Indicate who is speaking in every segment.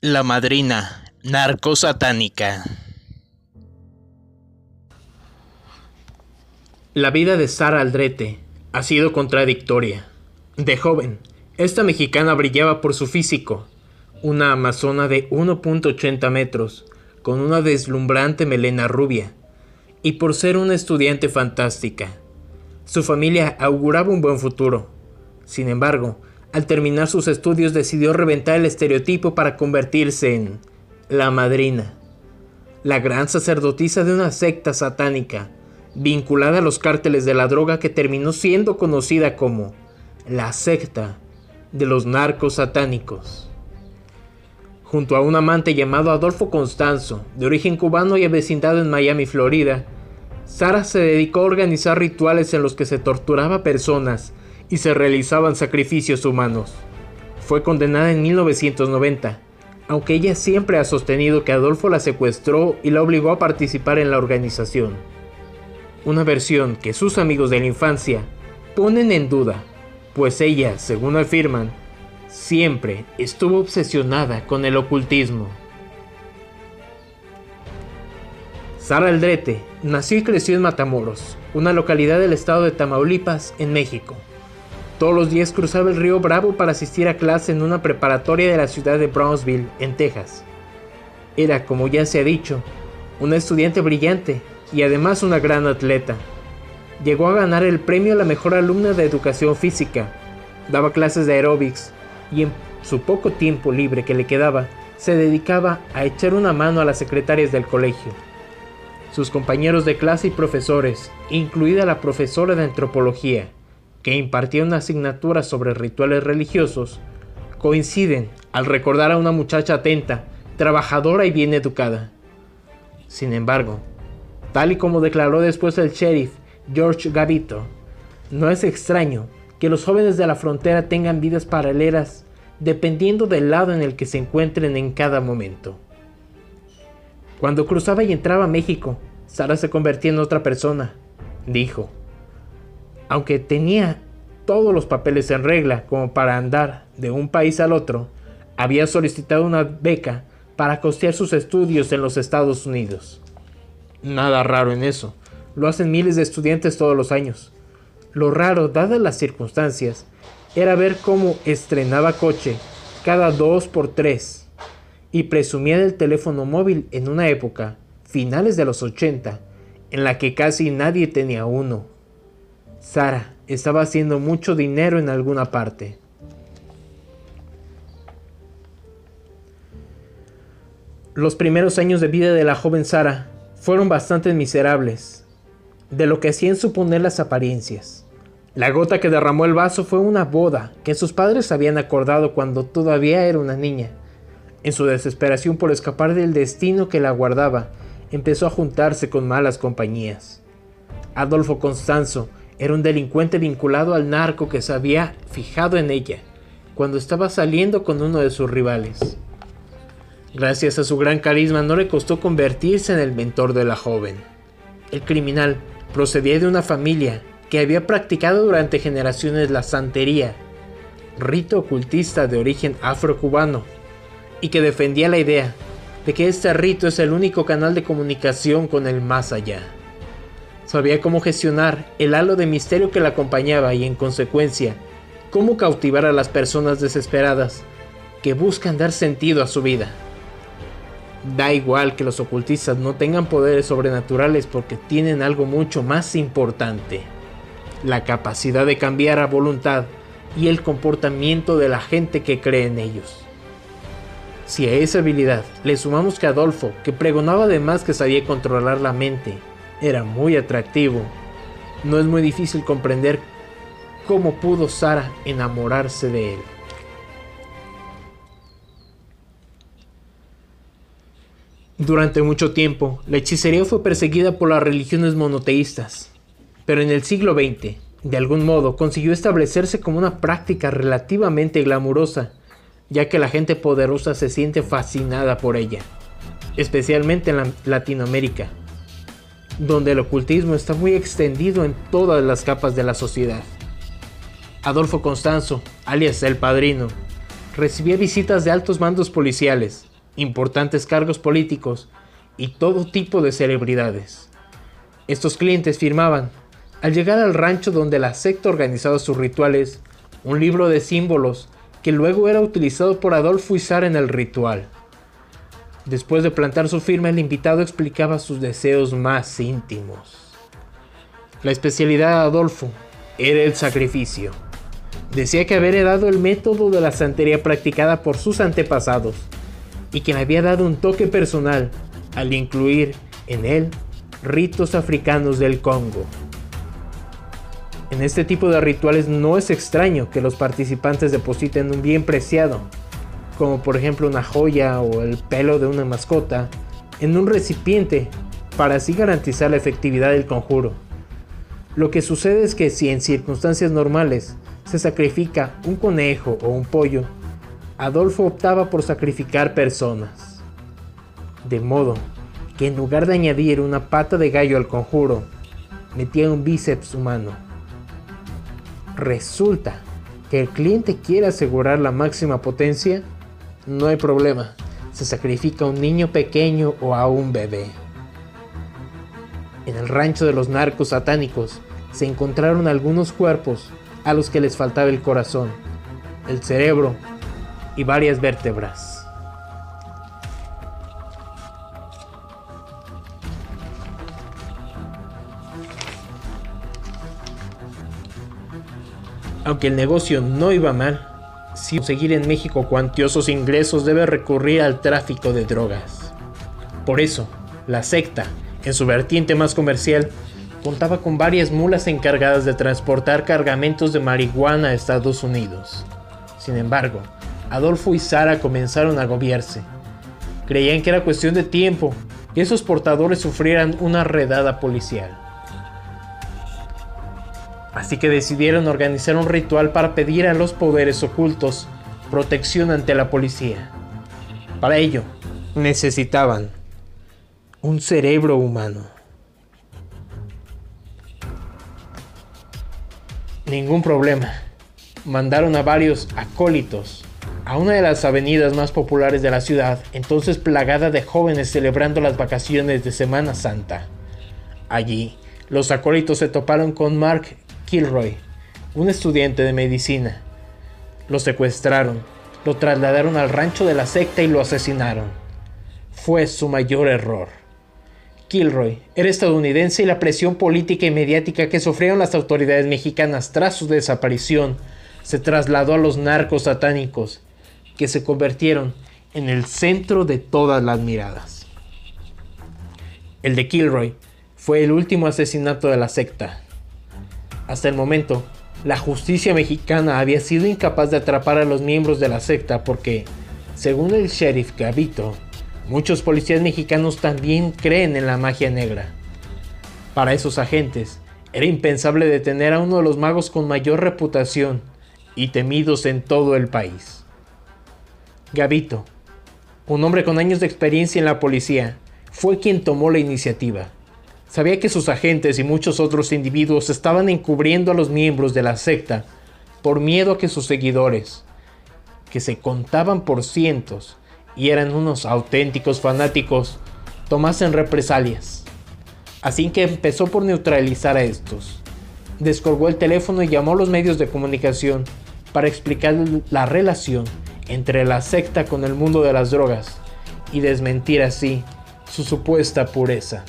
Speaker 1: La madrina, narcosatánica. La vida de Sara Aldrete ha sido contradictoria. De joven, esta mexicana brillaba por su físico, una amazona de 1.80 metros, con una deslumbrante melena rubia, y por ser una estudiante fantástica. Su familia auguraba un buen futuro. Sin embargo, al terminar sus estudios decidió reventar el estereotipo para convertirse en la madrina, la gran sacerdotisa de una secta satánica, vinculada a los cárteles de la droga que terminó siendo conocida como la secta de los narcos satánicos. Junto a un amante llamado Adolfo Constanzo, de origen cubano y avecindado en Miami, Florida, Sara se dedicó a organizar rituales en los que se torturaba personas y se realizaban sacrificios humanos. Fue condenada en 1990, aunque ella siempre ha sostenido que Adolfo la secuestró y la obligó a participar en la organización. Una versión que sus amigos de la infancia ponen en duda, pues ella, según afirman, siempre estuvo obsesionada con el ocultismo. Sara Aldrete nació y creció en Matamoros, una localidad del estado de Tamaulipas, en México. Todos los días cruzaba el río Bravo para asistir a clase en una preparatoria de la ciudad de Brownsville, en Texas. Era, como ya se ha dicho, una estudiante brillante y además una gran atleta. Llegó a ganar el premio a la mejor alumna de educación física, daba clases de aeróbics y en su poco tiempo libre que le quedaba, se dedicaba a echar una mano a las secretarias del colegio. Sus compañeros de clase y profesores, incluida la profesora de antropología, que impartía una asignatura sobre rituales religiosos, coinciden al recordar a una muchacha atenta, trabajadora y bien educada. Sin embargo, tal y como declaró después el sheriff George Gavito, no es extraño que los jóvenes de la frontera tengan vidas paralelas dependiendo del lado en el que se encuentren en cada momento. Cuando cruzaba y entraba a México, Sara se convertía en otra persona, dijo. Aunque tenía todos los papeles en regla como para andar de un país al otro, había solicitado una beca para costear sus estudios en los Estados Unidos. Nada raro en eso, lo hacen miles de estudiantes todos los años. Lo raro, dadas las circunstancias, era ver cómo estrenaba coche cada dos por tres y presumía del teléfono móvil en una época, finales de los 80, en la que casi nadie tenía uno. Sara estaba haciendo mucho dinero en alguna parte. Los primeros años de vida de la joven Sara fueron bastante miserables, de lo que hacían suponer las apariencias. La gota que derramó el vaso fue una boda que sus padres habían acordado cuando todavía era una niña en su desesperación por escapar del destino que la guardaba, empezó a juntarse con malas compañías. Adolfo Constanzo era un delincuente vinculado al narco que se había fijado en ella cuando estaba saliendo con uno de sus rivales. Gracias a su gran carisma no le costó convertirse en el mentor de la joven. El criminal procedía de una familia que había practicado durante generaciones la santería, rito ocultista de origen afrocubano y que defendía la idea de que este rito es el único canal de comunicación con el más allá. Sabía cómo gestionar el halo de misterio que la acompañaba y en consecuencia, cómo cautivar a las personas desesperadas que buscan dar sentido a su vida. Da igual que los ocultistas no tengan poderes sobrenaturales porque tienen algo mucho más importante, la capacidad de cambiar a voluntad y el comportamiento de la gente que cree en ellos. Si a esa habilidad le sumamos que Adolfo, que pregonaba además que sabía controlar la mente, era muy atractivo, no es muy difícil comprender cómo pudo Sara enamorarse de él. Durante mucho tiempo, la hechicería fue perseguida por las religiones monoteístas, pero en el siglo XX, de algún modo, consiguió establecerse como una práctica relativamente glamurosa ya que la gente poderosa se siente fascinada por ella, especialmente en Latinoamérica. donde el ocultismo está muy extendido en todas las capas de la sociedad. Adolfo Constanzo, alias El Padrino, recibía visitas de altos mandos policiales, importantes cargos políticos y todo tipo de celebridades. Estos clientes firmaban, al llegar al rancho donde la secta organizaba sus rituales, un libro de símbolos que luego era utilizado por Adolfo Izar en el ritual. Después de plantar su firma, el invitado explicaba sus deseos más íntimos. La especialidad de Adolfo era el sacrificio. Decía que había heredado el método de la santería practicada por sus antepasados y que le había dado un toque personal al incluir en él ritos africanos del Congo. En este tipo de rituales no es extraño que los participantes depositen un bien preciado, como por ejemplo una joya o el pelo de una mascota, en un recipiente para así garantizar la efectividad del conjuro. Lo que sucede es que si en circunstancias normales se sacrifica un conejo o un pollo, Adolfo optaba por sacrificar personas. De modo que en lugar de añadir una pata de gallo al conjuro, metía un bíceps humano. Resulta que el cliente quiere asegurar la máxima potencia, no hay problema, se sacrifica a un niño pequeño o a un bebé. En el rancho de los narcos satánicos se encontraron algunos cuerpos a los que les faltaba el corazón, el cerebro y varias vértebras. Aunque el negocio no iba mal, si conseguir en México cuantiosos ingresos debe recurrir al tráfico de drogas. Por eso, la secta, en su vertiente más comercial, contaba con varias mulas encargadas de transportar cargamentos de marihuana a Estados Unidos. Sin embargo, Adolfo y Sara comenzaron a agobiarse. Creían que era cuestión de tiempo que esos portadores sufrieran una redada policial. Así que decidieron organizar un ritual para pedir a los poderes ocultos protección ante la policía. Para ello, necesitaban un cerebro humano. Ningún problema. Mandaron a varios acólitos a una de las avenidas más populares de la ciudad, entonces plagada de jóvenes celebrando las vacaciones de Semana Santa. Allí, los acólitos se toparon con Mark Kilroy, un estudiante de medicina. Lo secuestraron, lo trasladaron al rancho de la secta y lo asesinaron. Fue su mayor error. Kilroy era estadounidense y la presión política y mediática que sufrieron las autoridades mexicanas tras su desaparición se trasladó a los narcos satánicos, que se convirtieron en el centro de todas las miradas. El de Kilroy fue el último asesinato de la secta. Hasta el momento, la justicia mexicana había sido incapaz de atrapar a los miembros de la secta porque, según el sheriff Gavito, muchos policías mexicanos también creen en la magia negra. Para esos agentes, era impensable detener a uno de los magos con mayor reputación y temidos en todo el país. Gavito, un hombre con años de experiencia en la policía, fue quien tomó la iniciativa. Sabía que sus agentes y muchos otros individuos estaban encubriendo a los miembros de la secta por miedo a que sus seguidores, que se contaban por cientos y eran unos auténticos fanáticos, tomasen represalias. Así que empezó por neutralizar a estos. Descolgó el teléfono y llamó a los medios de comunicación para explicar la relación entre la secta con el mundo de las drogas y desmentir así su supuesta pureza.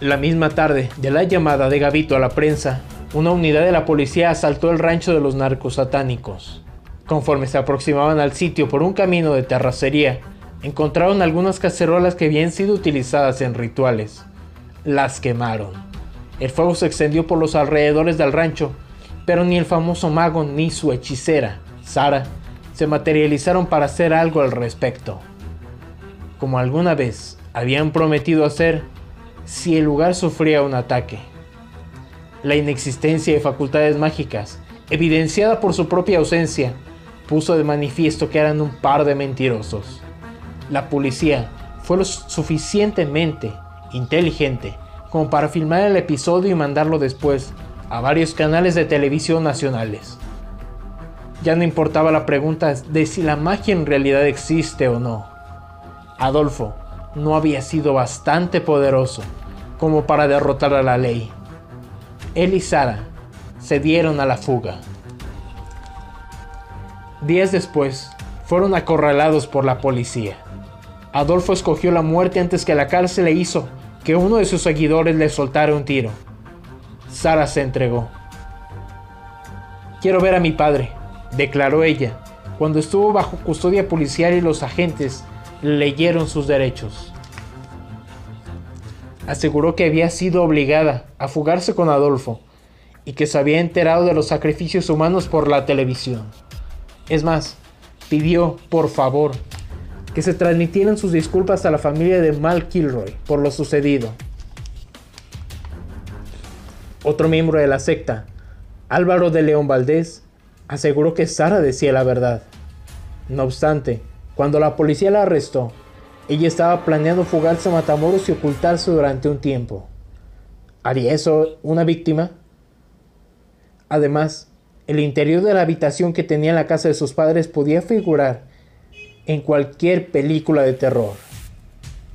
Speaker 1: La misma tarde de la llamada de Gavito a la prensa, una unidad de la policía asaltó el rancho de los narcos satánicos. Conforme se aproximaban al sitio por un camino de terracería, encontraron algunas cacerolas que habían sido utilizadas en rituales. Las quemaron. El fuego se extendió por los alrededores del rancho, pero ni el famoso mago ni su hechicera, Sara, se materializaron para hacer algo al respecto. Como alguna vez habían prometido hacer, si el lugar sufría un ataque. La inexistencia de facultades mágicas, evidenciada por su propia ausencia, puso de manifiesto que eran un par de mentirosos. La policía fue lo suficientemente inteligente como para filmar el episodio y mandarlo después a varios canales de televisión nacionales. Ya no importaba la pregunta de si la magia en realidad existe o no. Adolfo no había sido bastante poderoso como para derrotar a la ley. Él y Sara se dieron a la fuga. Días después, fueron acorralados por la policía. Adolfo escogió la muerte antes que la cárcel le hizo que uno de sus seguidores le soltara un tiro. Sara se entregó. Quiero ver a mi padre, declaró ella, cuando estuvo bajo custodia policial y los agentes leyeron sus derechos. Aseguró que había sido obligada a fugarse con Adolfo y que se había enterado de los sacrificios humanos por la televisión. Es más, pidió, por favor, que se transmitieran sus disculpas a la familia de Mal Kilroy por lo sucedido. Otro miembro de la secta, Álvaro de León Valdés, aseguró que Sara decía la verdad. No obstante, cuando la policía la arrestó, ella estaba planeando fugarse a Matamoros y ocultarse durante un tiempo. ¿Haría eso una víctima? Además, el interior de la habitación que tenía en la casa de sus padres podía figurar en cualquier película de terror.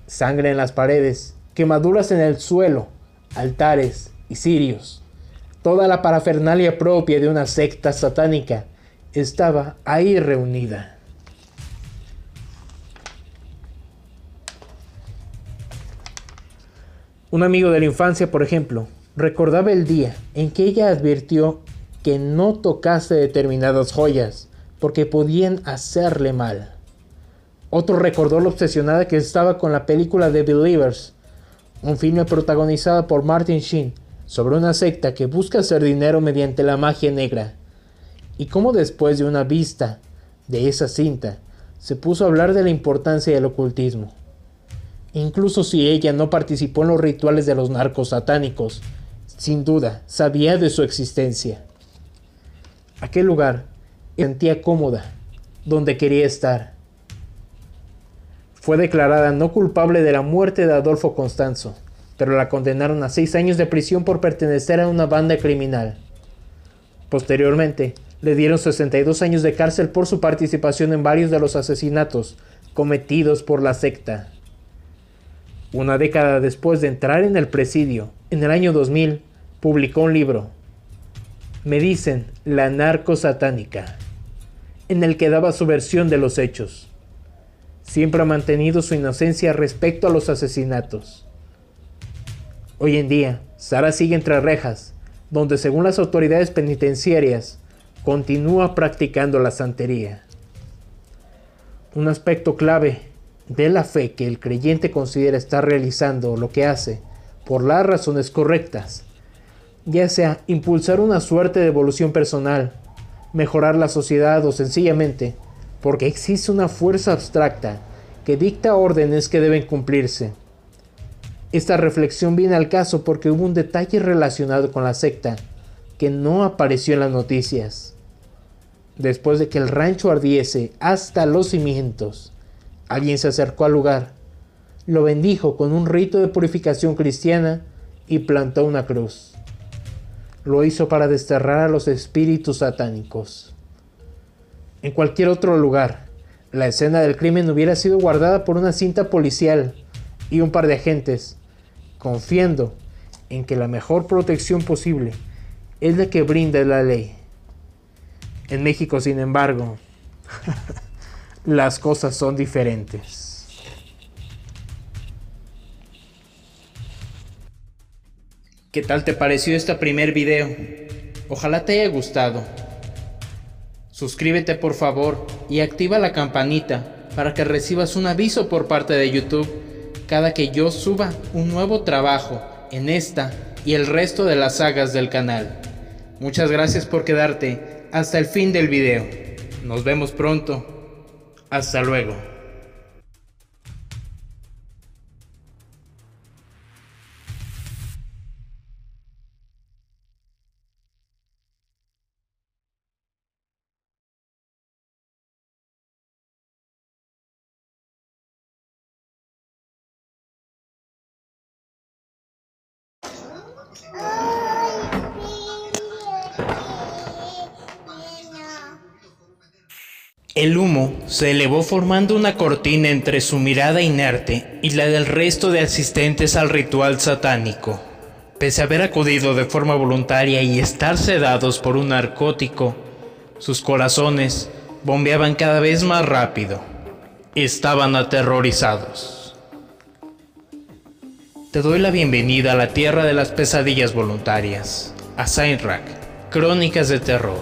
Speaker 1: Sangre en las paredes, quemaduras en el suelo, altares y cirios. Toda la parafernalia propia de una secta satánica estaba ahí reunida. Un amigo de la infancia, por ejemplo, recordaba el día en que ella advirtió que no tocase determinadas joyas porque podían hacerle mal. Otro recordó lo obsesionada que estaba con la película The Believers, un filme protagonizado por Martin Sheen sobre una secta que busca hacer dinero mediante la magia negra, y cómo después de una vista de esa cinta se puso a hablar de la importancia del ocultismo. Incluso si ella no participó en los rituales de los narcos satánicos, sin duda sabía de su existencia. Aquel lugar sentía cómoda, donde quería estar fue declarada no culpable de la muerte de Adolfo Constanzo, pero la condenaron a seis años de prisión por pertenecer a una banda criminal. Posteriormente, le dieron 62 años de cárcel por su participación en varios de los asesinatos cometidos por la secta. Una década después de entrar en el presidio, en el año 2000, publicó un libro, Me dicen, la narco satánica, en el que daba su versión de los hechos siempre ha mantenido su inocencia respecto a los asesinatos. Hoy en día, Sara sigue entre rejas, donde según las autoridades penitenciarias, continúa practicando la santería. Un aspecto clave de la fe que el creyente considera estar realizando lo que hace por las razones correctas, ya sea impulsar una suerte de evolución personal, mejorar la sociedad o sencillamente porque existe una fuerza abstracta que dicta órdenes que deben cumplirse. Esta reflexión viene al caso porque hubo un detalle relacionado con la secta que no apareció en las noticias. Después de que el rancho ardiese hasta los cimientos, alguien se acercó al lugar, lo bendijo con un rito de purificación cristiana y plantó una cruz. Lo hizo para desterrar a los espíritus satánicos. En cualquier otro lugar, la escena del crimen hubiera sido guardada por una cinta policial y un par de agentes, confiando en que la mejor protección posible es la que brinda la ley. En México, sin embargo, las cosas son diferentes. ¿Qué tal te pareció este primer video? Ojalá te haya gustado. Suscríbete por favor y activa la campanita para que recibas un aviso por parte de YouTube cada que yo suba un nuevo trabajo en esta y el resto de las sagas del canal. Muchas gracias por quedarte hasta el fin del video. Nos vemos pronto. Hasta luego. Se elevó formando una cortina entre su mirada inerte y la del resto de asistentes al ritual satánico. Pese a haber acudido de forma voluntaria y estar sedados por un narcótico, sus corazones bombeaban cada vez más rápido. Estaban aterrorizados. Te doy la bienvenida a la tierra de las pesadillas voluntarias, a Crónicas de Terror.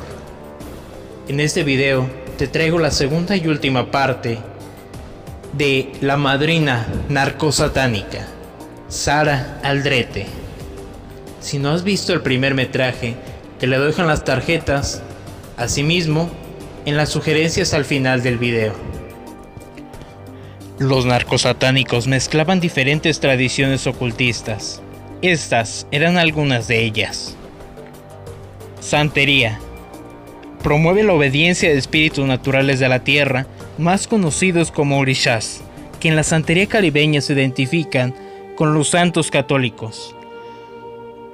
Speaker 1: En este video te traigo la segunda y última parte de La Madrina Narcosatánica, Sara Aldrete. Si no has visto el primer metraje, te lo dejo en las tarjetas, asimismo en las sugerencias al final del video. Los narcosatánicos mezclaban diferentes tradiciones ocultistas. Estas eran algunas de ellas. Santería. Promueve la obediencia de espíritus naturales de la tierra, más conocidos como orishas, que en la santería caribeña se identifican con los santos católicos.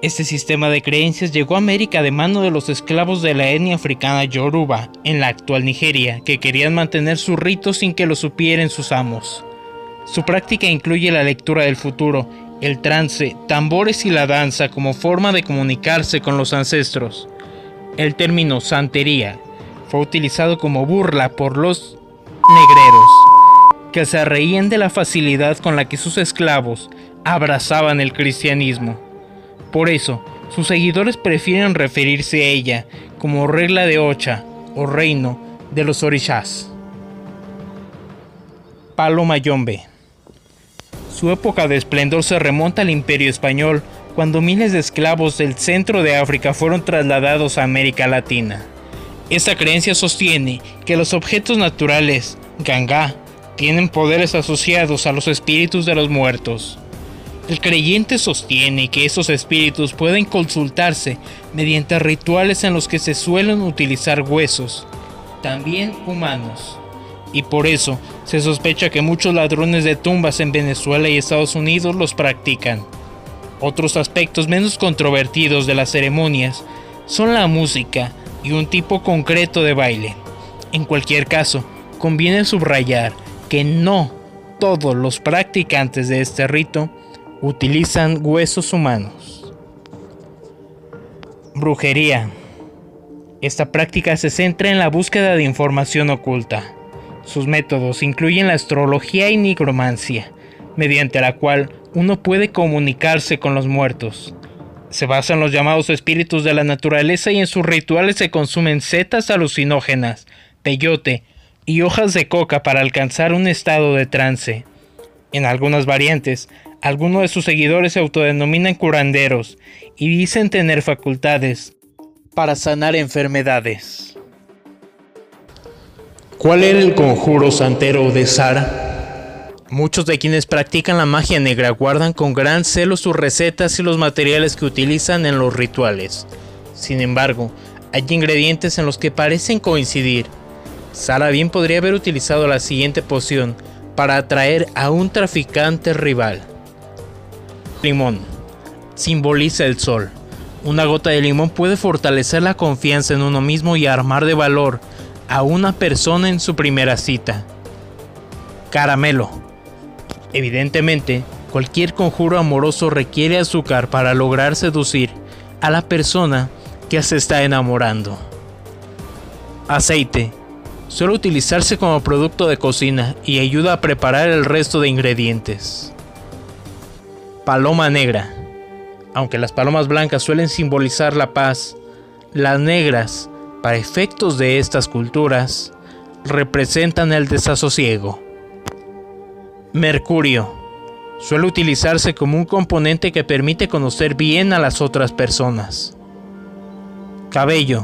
Speaker 1: Este sistema de creencias llegó a América de mano de los esclavos de la etnia africana Yoruba, en la actual Nigeria, que querían mantener sus ritos sin que lo supieran sus amos. Su práctica incluye la lectura del futuro, el trance, tambores y la danza como forma de comunicarse con los ancestros. El término santería fue utilizado como burla por los negreros, que se reían de la facilidad con la que sus esclavos abrazaban el cristianismo. Por eso, sus seguidores prefieren referirse a ella como regla de Ocha o reino de los orishas. Palo Mayombe. Su época de esplendor se remonta al Imperio Español, cuando miles de esclavos del centro de África fueron trasladados a América Latina. Esta creencia sostiene que los objetos naturales, ganga, tienen poderes asociados a los espíritus de los muertos. El creyente sostiene que esos espíritus pueden consultarse mediante rituales en los que se suelen utilizar huesos, también humanos. Y por eso se sospecha que muchos ladrones de tumbas en Venezuela y Estados Unidos los practican. Otros aspectos menos controvertidos de las ceremonias son la música y un tipo concreto de baile. En cualquier caso, conviene subrayar que no todos los practicantes de este rito utilizan huesos humanos. Brujería. Esta práctica se centra en la búsqueda de información oculta. Sus métodos incluyen la astrología y nigromancia, mediante la cual uno puede comunicarse con los muertos. Se basa en los llamados espíritus de la naturaleza y en sus rituales se consumen setas alucinógenas, peyote y hojas de coca para alcanzar un estado de trance. En algunas variantes, algunos de sus seguidores se autodenominan curanderos y dicen tener facultades para sanar enfermedades. ¿Cuál era el conjuro santero de Sara? Muchos de quienes practican la magia negra guardan con gran celo sus recetas y los materiales que utilizan en los rituales. Sin embargo, hay ingredientes en los que parecen coincidir. Sara bien podría haber utilizado la siguiente poción para atraer a un traficante rival. Limón. Simboliza el sol. Una gota de limón puede fortalecer la confianza en uno mismo y armar de valor a una persona en su primera cita. Caramelo. Evidentemente, cualquier conjuro amoroso requiere azúcar para lograr seducir a la persona que se está enamorando. Aceite. Suele utilizarse como producto de cocina y ayuda a preparar el resto de ingredientes paloma negra. Aunque las palomas blancas suelen simbolizar la paz, las negras, para efectos de estas culturas, representan el desasosiego. Mercurio. Suele utilizarse como un componente que permite conocer bien a las otras personas. Cabello.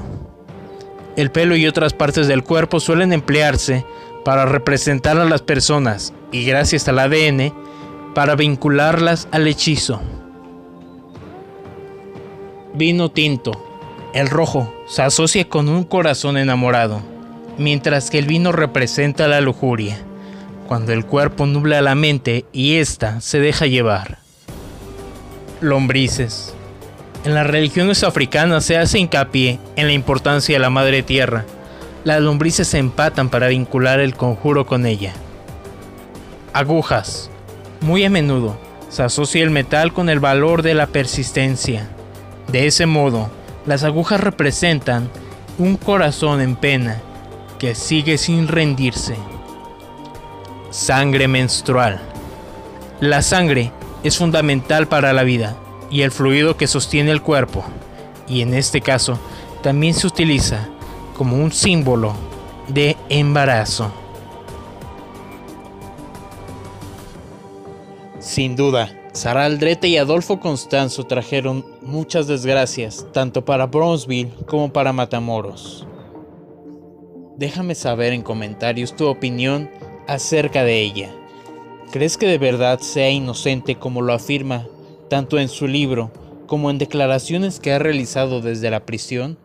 Speaker 1: El pelo y otras partes del cuerpo suelen emplearse para representar a las personas y gracias al ADN para vincularlas al hechizo. Vino tinto. El rojo se asocia con un corazón enamorado, mientras que el vino representa la lujuria, cuando el cuerpo nubla la mente y ésta se deja llevar. Lombrices. En las religiones africanas se hace hincapié en la importancia de la madre tierra. Las lombrices se empatan para vincular el conjuro con ella. Agujas. Muy a menudo se asocia el metal con el valor de la persistencia. De ese modo, las agujas representan un corazón en pena que sigue sin rendirse. Sangre menstrual. La sangre es fundamental para la vida y el fluido que sostiene el cuerpo, y en este caso también se utiliza como un símbolo de embarazo. Sin duda, Sara Aldrete y Adolfo Constanzo trajeron muchas desgracias, tanto para Bronzeville como para Matamoros. Déjame saber en comentarios tu opinión acerca de ella. ¿Crees que de verdad sea inocente como lo afirma tanto en su libro como en declaraciones que ha realizado desde la prisión?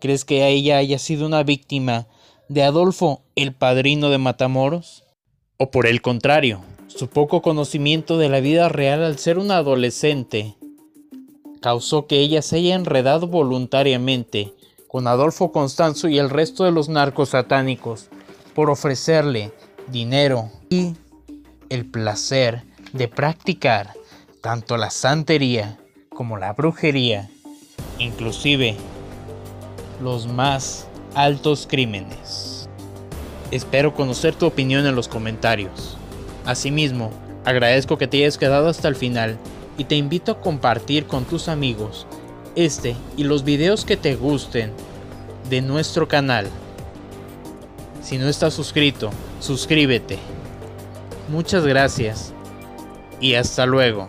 Speaker 1: ¿Crees que ella haya sido una víctima de Adolfo, el padrino de Matamoros? ¿O por el contrario, su poco conocimiento de la vida real al ser una adolescente causó que ella se haya enredado voluntariamente con Adolfo Constanzo y el resto de los narcos satánicos por ofrecerle dinero y el placer de practicar tanto la santería como la brujería, inclusive los más altos crímenes. Espero conocer tu opinión en los comentarios. Asimismo, agradezco que te hayas quedado hasta el final y te invito a compartir con tus amigos este y los videos que te gusten de nuestro canal. Si no estás suscrito, suscríbete. Muchas gracias y hasta luego.